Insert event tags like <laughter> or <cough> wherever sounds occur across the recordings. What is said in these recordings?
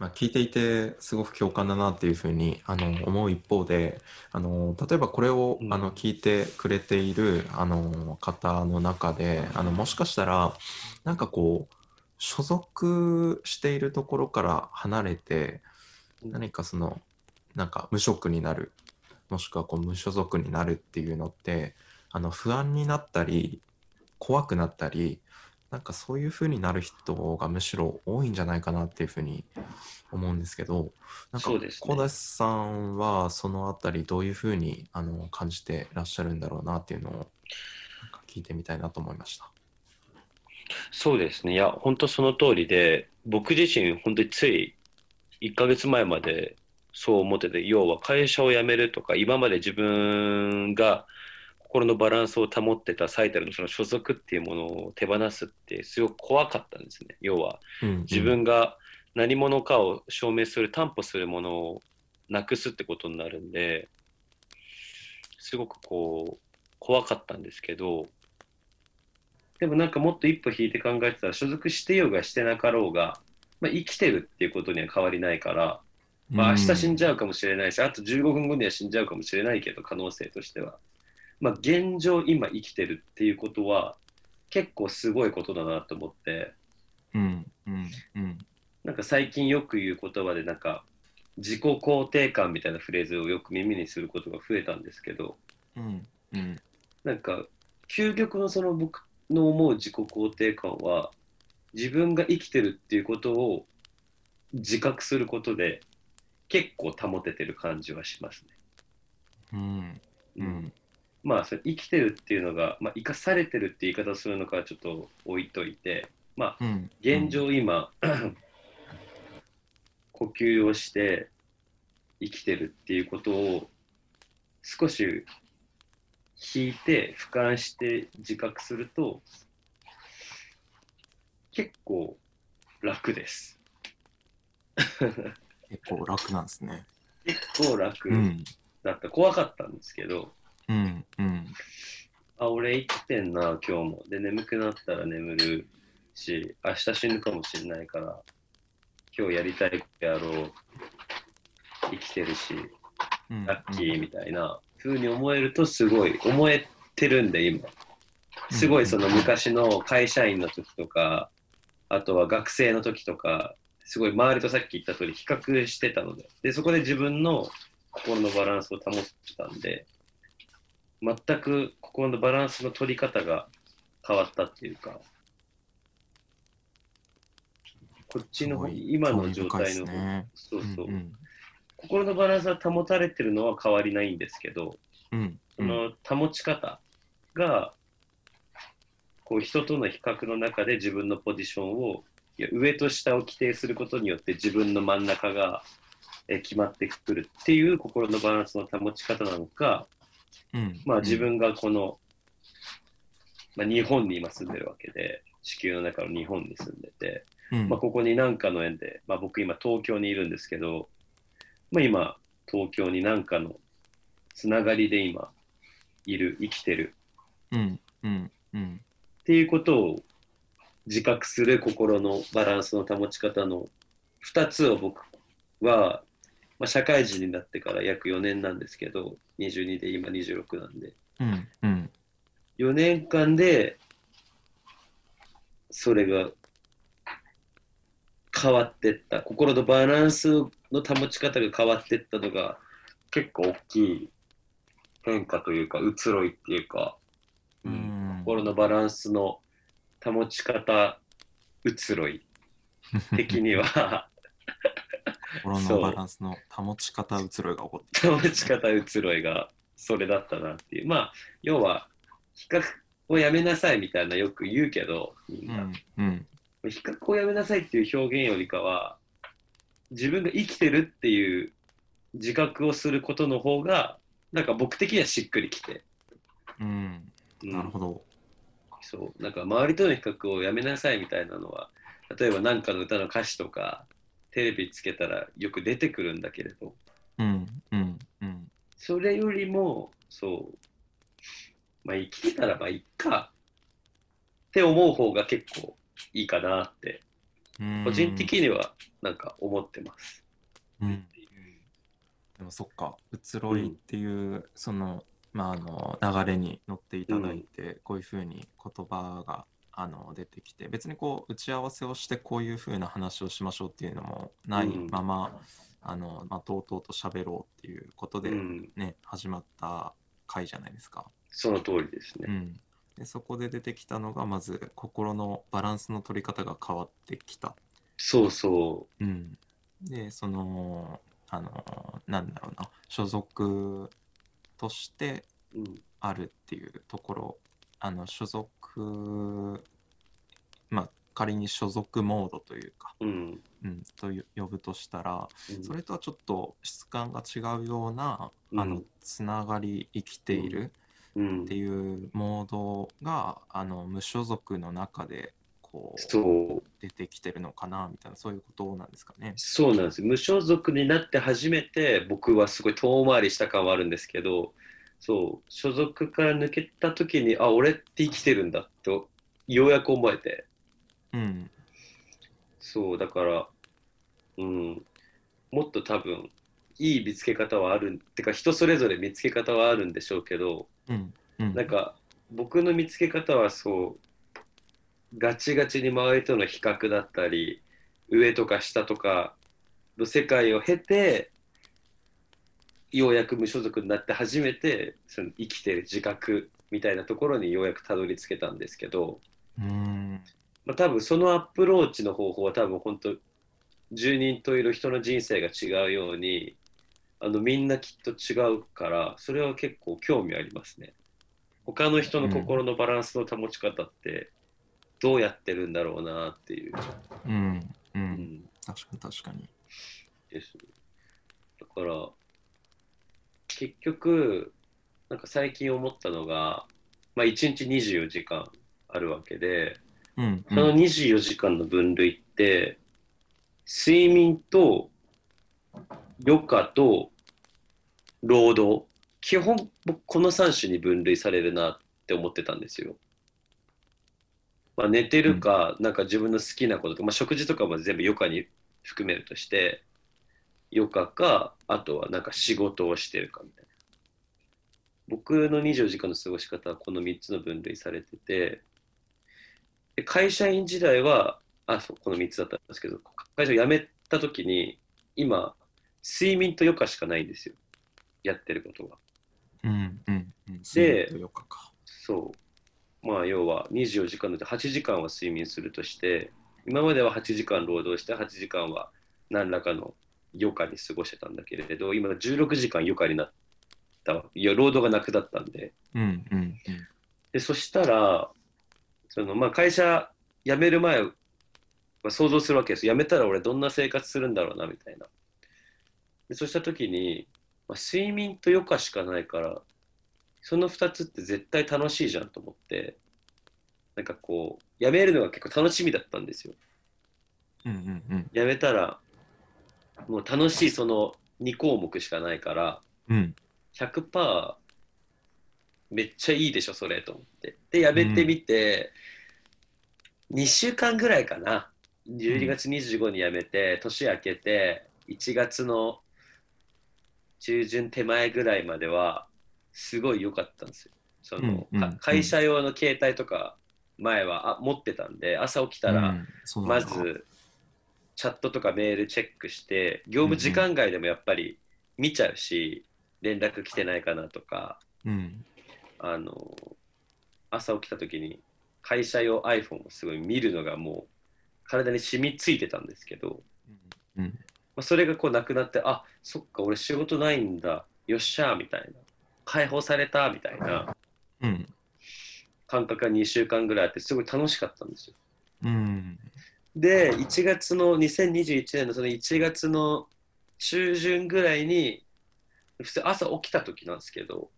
まあ、聞いていてすごく共感だなっていうふうにあの思う一方であの例えばこれを、うん。あの聞いてくれているあの方の中であのもしかしたらなんかこう所属しているところから離れてうん。何かそのなんか無職になるもしくはこう無所属になるっていうのってあの不安になったり怖くなったりなんかそういう風になる人がむしろ多いんじゃないかなっていうふうに思うんですけどなんかそうですね小田さんはそのあたりどういうふうにあの感じてらっしゃるんだろうなっていうのを聞いてみたいなと思いました。そうですね。いや、本当その通りで、僕自身、本当につい1ヶ月前までそう思ってて、要は会社を辞めるとか、今まで自分が心のバランスを保ってた最たるのその所属っていうものを手放すってすごく怖かったんですね。要はうん自分が何者かを証明する、担保するものをなくすってことになるんで、すごくこう、怖かったんですけど、でもなんかもっと一歩引いて考えてたら、所属してようがしてなかろうが、まあ、生きてるっていうことには変わりないから、まあ、明日死んじゃうかもしれないし、あと15分後には死んじゃうかもしれないけど、可能性としては。まあ、現状、今生きてるっていうことは、結構すごいことだなと思って、うんうんうん。なんか最近よく言う言葉で、なんか、自己肯定感みたいなフレーズをよく耳にすることが増えたんですけど、うんうん。なんか、究極のその僕の思う自己肯定感は、自分が生きてるっていうことを自覚することで、結構保ててる感じはしますね。うんうんまあ、それ生きてるっていうのが、まあ、生かされてるって言い方をするのかはちょっと置いといて、まあ、うん現状今、<clears throat> 呼吸をして生きてるっていうことを少し引いて俯瞰して自覚すると結構楽です。結構楽なんですね。結構楽うんだった。怖かったんですけど、うんうん。あ、俺生きてんな、今日も。で、眠くなったら眠るし、明日死ぬかもしれないから、今日やりたいことやろう。生きてるし、うんラッキーみたいな風に思えるとすごい思えてるんで今。すごいその昔の会社員の時とかあとは学生の時とかすごい周りとさっき言った通り比較してたので。でそこで自分の心のバランスを保ってたんで全く心のバランスの取り方が変わったっていうかこっちの今の状態のねそうそう、うんうん。心のバランスは保たれてるのは変わりないんですけど、うんその保ち方が、こう人との比較の中で自分のポジションをいや上と下を規定することによって自分の真ん中がえ決まってくるっていう心のバランスの保ち方なのか、うんまあ、自分がこの、まあ、日本に今住んでるわけで地球の中の日本に住んでて、うん。まあ、ここに何かの縁で、まあ、僕今東京にいるんですけど、まあ、今東京に何かのつながりで今いる生きてる。うん。うん。うん。っていうことを自覚する心のバランスの保ち方の2つを僕は、まあ、社会人になってから約4年なんですけど22で今26なんで。うんうん。4年間でそれが変わってった。心のバランスの保ち方が変わってったのが結構大きい変化というか移ろいっていうか、うん。心のバランスの保ち方移ろい的には心のバランスの保ち方移ろいが起こって保ち方移ろいがそれだったなっていう。まあ要は比較をやめなさいみたいなよく言うけどみんな、うんうん。比較をやめなさいっていう表現よりかは自分が生きてるっていう自覚をすることの方がなんか僕的にはしっくりきて、うん。うん。なるほど。そう。なんか周りとの比較をやめなさいみたいなのは例えば何かの歌の歌詞とかテレビつけたらよく出てくるんだけれど。うんうんうん。それよりもそうまあ生きてたらまあいっか。って思う方が結構いいかなって。うん。個人的にはなんか思ってます。うん。でもそっか移ろいっていう、そのまああの流れに乗っていただいて、こういうふうに言葉があの出てきて別にこう打ち合わせをしてこういうふうな話をしましょうっていうのもないうんまま、あのまあ、とうとうと喋ろうっていうことでうん、ね、始まった回じゃないですか。その通りですね。うん、でそこで出てきたのがまず心のバランスの取り方が変わってきた。そうそうん、でそのあのなんだろうな所属としてう。うん。あるっていうところあの所属まあ仮に所属モードというか、うん。うん、とよ呼ぶとしたらうんそれとはちょっと質感が違うような、あのうんつながり生きているうんっていうモードがあの無所属の中でこう。出てきてるのかなみたいなそういうことなんですかね。そうなんです。無所属になって初めて僕はすごい遠回りした感はあるんですけど、そう、所属から抜けた時に、あ、俺って生きてるんだと、ようやく思えて、うん。そう、だから、うん、もっと多分、いい見つけ方はある、てか人それぞれ見つけ方はあるんでしょうけど、うん。うん。なんか僕の見つけ方はそうガチガチに周りとの比較だったり上とか下とかの世界を経てようやく無所属になって初めてその生きてる自覚みたいなところにようやくたどり着けたんですけど、うん。まあ、多分そのアップローチの方法は多分本当十人といる人の人生が違うようにあのみんなきっと違うからそれは結構興味ありますね。他の人の心のバランスの保ち方ってどうやってるんだろうなっていう、うん。ううんん、確かに確かに。です。だから結局なんか最近思ったのが、まあ、1日24時間あるわけで、うんその24時間の分類って、睡眠と余暇と労働、基本僕この3種に分類されるなって思ってたんですよ。まあ、寝てるか、なんか自分の好きなこととか、まあ、食事とかも全部余暇に含めるとして、余暇か、あとはなんか仕事をしてるかみたいな。僕の24時間の過ごし方はこの3つの分類されてて、で会社員時代はあそうこの3つだったんですけど会社を辞めた時に今睡眠と余暇しかないんですよやってることがうんうんうん。で。そうまあ要は24時間のうち8時間は睡眠するとして今までは8時間労働して8時間は何らかの余暇に過ごしてたんだけれど今16時間余暇になったいや労働がなくなったんで。うんうんでそしたらその、まあ、会社辞める前は想像するわけです。辞めたら俺どんな生活するんだろうなみたいな。でそうした時に、まあ、睡眠と余暇しかないからその2つって絶対楽しいじゃんと思ってなんかこう辞めるのが結構楽しみだったんですよ。うんうんうん。辞めたらもう楽しいその2項目しかないからうん。100%めっちゃいいでしょそれと思って。でやめてみて、2週間ぐらいかな。12月25に辞めて、年明けて1月の中旬手前ぐらいまではすごい良かったんですよ。その、うんうん。か会社用の携帯とか前はあ持ってたんで朝起きたら、うんそうなんだ。まずチャットとかメールチェックして業務時間外でもやっぱり見ちゃうし、連絡来てないかなとかうん。あの朝起きた時に会社用 iPhone をすごい見るのがもう体に染みついてたんですけど、うん。まあ、それがこうなくなってあそっか俺仕事ないんだ。よっしゃーみたいな。解放されたみたいなうん。感覚が2週間ぐらいあってすごい楽しかったんですよ。うんで、1月の2021年のその1月の中旬ぐらいに、普通朝起きた時なんですけど、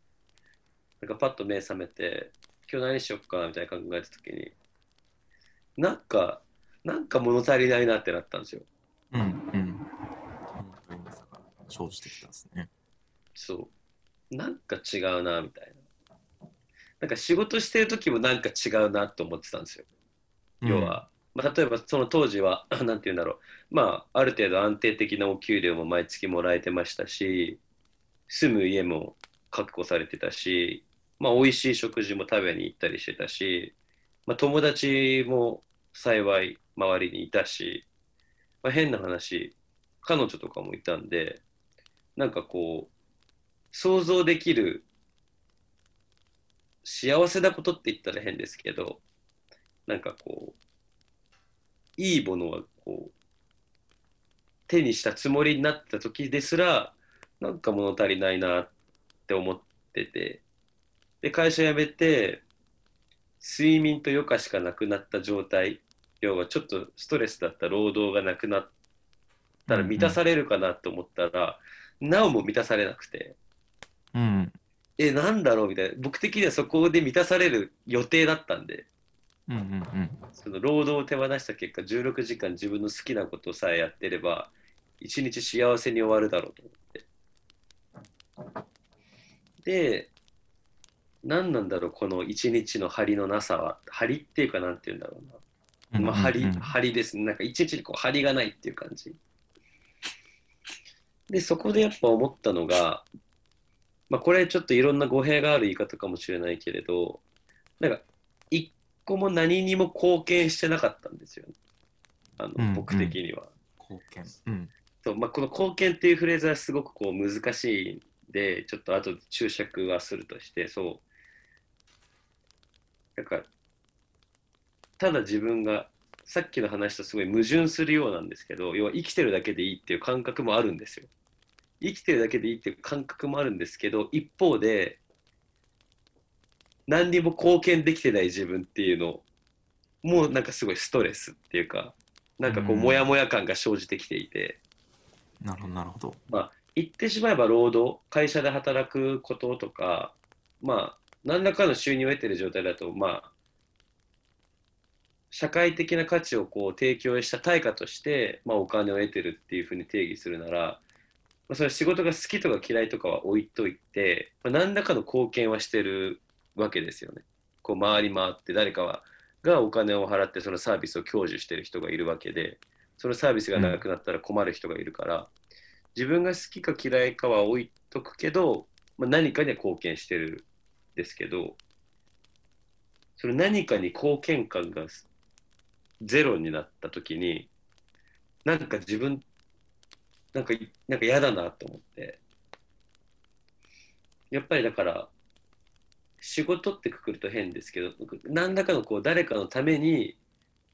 なんかパッと目覚めて、今日何しよっかなみたいな考えた時に、なんか、なんか物足りないなってなったんですよ。うんうん生じてきたんですねそう。なんか違うなみたいな。なんか仕事してる時もなんか違うなと思ってたんですよ。要は、まあ、例えばその当時は <laughs> 何て言うんだろう。まあある程度安定的なお給料も毎月もらえてましたし住む家も確保されてたし、まあ、美味しい食事も食べに行ったりしてたし、まあ、友達も幸い周りにいたし、まあ、変な話彼女とかもいたんでなんかこう想像できる幸せなことって言ったら変ですけどなんかこういいものはこう手にしたつもりになった時ですらなんか物足りないなって思ってて。で会社辞めて睡眠と余暇しかなくなった状態。要はちょっとストレスだった労働がなくなったら満たされるかなと思ったら、なおも満たされなくて。うん。えなんだろうみたいな。僕的にはそこで満たされる予定だったんでうんうんその労働を手放した結果16時間自分の好きなことさえやってれば一日幸せに終わるだろうと思って。で何なんだろうこの一日の張りのなさは。張りっていうかなんて言うんだろうな、うんまあ、張りうん張りですね。なんか一日にこう張りがないっていう感じ。でそこでやっぱ思ったのがまあこれちょっといろんな語弊がある言い方かもしれないけれどなんか一個も何にも貢献してなかったんですよね。あの、うん。僕的には。貢献。うん。そうまあ、この貢献っていうフレーズはすごくこう難しいんでちょっと後で注釈はするとしてそう。なんかただ自分がさっきの話とすごい矛盾するようなんですけど要は生きてるだけでいいっていう感覚もあるんですよ。生きてるだけでいいっていう感覚もあるんですけど一方で何にも貢献できてない自分っていうのもうなんかすごいストレスっていうかなんかこううん。モヤモヤ感が生じてきていて、なるほどなるほど。まあ、言ってしまえば労働、会社で働くこととか、まあ、何らかの収入を得ている状態だと、まあ、社会的な価値をこう提供した対価として、まあ、お金を得てるっていうふうに定義するなら、まあ、それ仕事が好きとか嫌いとかは置いといて、まあ、何らかの貢献はしてるわけですよね。こう回り回って誰かはがお金を払ってそのサービスを享受してる人がいるわけで、そのサービスがなくなったら困る人がいるから、自分が好きか嫌いかは置いとくけど、まあ、何かには貢献してるんですけどその何かに貢献感がゼロになった時になんか自分なんかなんか嫌だなと思ってやっぱりだから仕事ってくくると変ですけど何らかのこう誰かのために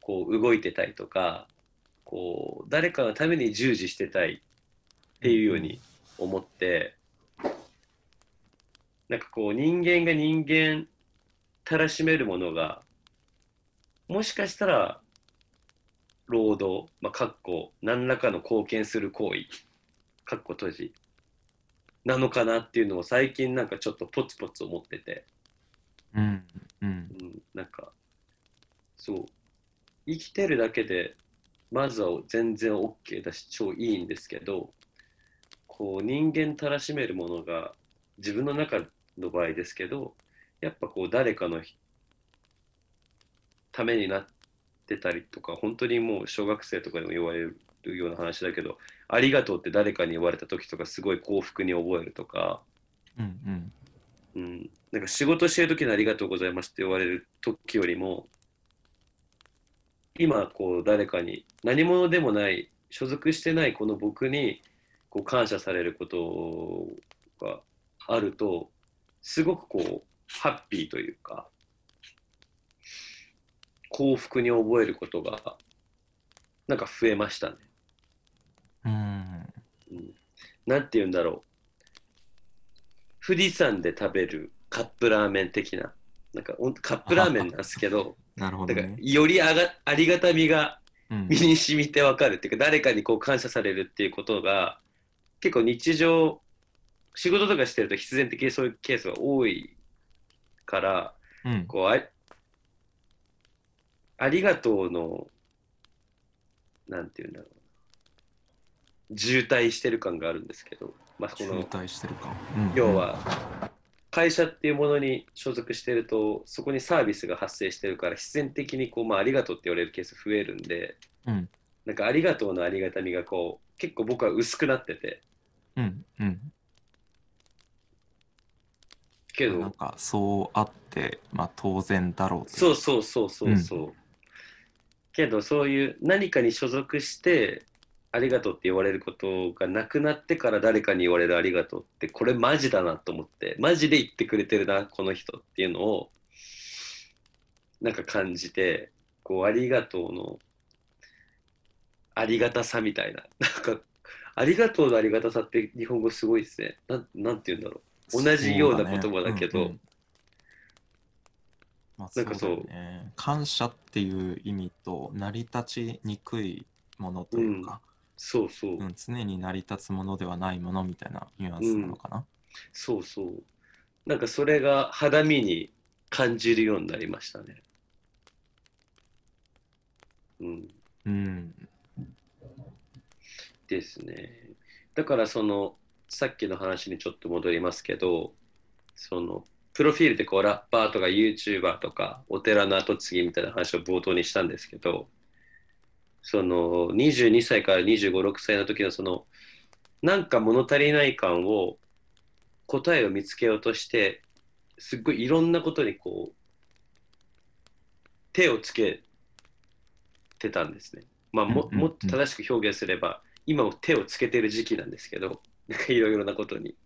こう動いてたいとかこう誰かのために従事してたいっていうように思って、なんかこう人間が人間たらしめるものがもしかしたら労働、まあ、かっこ何らかの貢献する行為かっこ閉じなのかなっていうのを最近なんかちょっとポツポツ思ってて、うんうん。うん、なんかそう生きてるだけでまずは全然 OK だし超いいんですけどこう人間たらしめるものが自分の中の場合ですけどやっぱこう誰かのためになってたりとか本当にもう小学生とかでも言われるような話だけどありがとうって誰かに言われた時とかすごい幸福に覚えるとか、うんうんうん、なんか仕事してる時にありがとうございますって言われる時よりも今こう誰かに何者でもない所属してないこの僕にこう感謝されることがあるとすごくこうハッピーというか幸福に覚えることがなんか増えましたね。うん。うん、なんて言うんだろう富士山で食べるカップラーメン的ななんかカップラーメンなんですけど <laughs> なるほどね。よりあがありがたみがうん。身に染みてわかるっていうか誰かにこう感謝されるっていうことが結構日常仕事とかしてると必然的にそういうケースが多いからうん。こうあありがとうのなんて言うんだろう。渋滞してる感があるんですけど、まあ、こ渋の滞してるかうん要は会社っていうものに所属してるとそこにサービスが発生してるから必然的にこう、まあ、ありがとうって言われるケース増えるんでうん。なんかありがとうのありがたみがこう結構僕は薄くなっててうん。うん。けどなんかそうあって、まあ当然だろうそうそうそうそうそう、けどそういう何かに所属してありがとうって言われることがなくなってから誰かに言われるありがとうってこれマジだなと思ってマジで言ってくれてるなこの人っていうのをなんか感じてこうありがとうのありがたさみたいななんかありがとうのありがたさって日本語すごいですね。なんなんて言うんだろう。同じような言葉だけどそうね。うんうん。まあ、なんかそう。感謝っていう意味と成り立ちにくいものというか、そうそう、うん常に成り立つものではないものみたいなニュアンスなのかな？そうそう。なんかそれが肌身に感じるようになりましたね。うん。うん。ですね。だからその、さっきの話にちょっと戻りますけど、その、プロフィールでこうラッパーとか YouTuber とかお寺の後継ぎみたいな話を冒頭にしたんですけど、その22歳から25、6歳の時のその、なんか物足りない感を答えを見つけようとして、すっごいいろんなことにこう、手をつけてたんですね。まあももっと正しく表現すれば、今も手をつけてる時期なんですけど、<laughs> なんかいろいろなことに。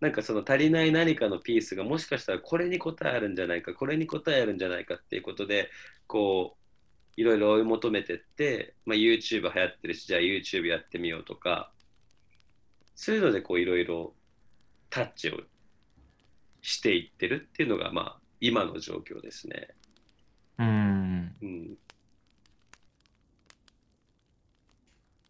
なんかその足りない何かのピースがもしかしたらこれに答えあるんじゃないか、これに答えあるんじゃないかっていうことで、こう、いろいろ追い求めてって、まあ、YouTube 流行ってるし、じゃあ YouTube やってみようとか、そういうのでこういろいろタッチをしていってるっていうのが、まあ、今の状況ですね。うん。うん。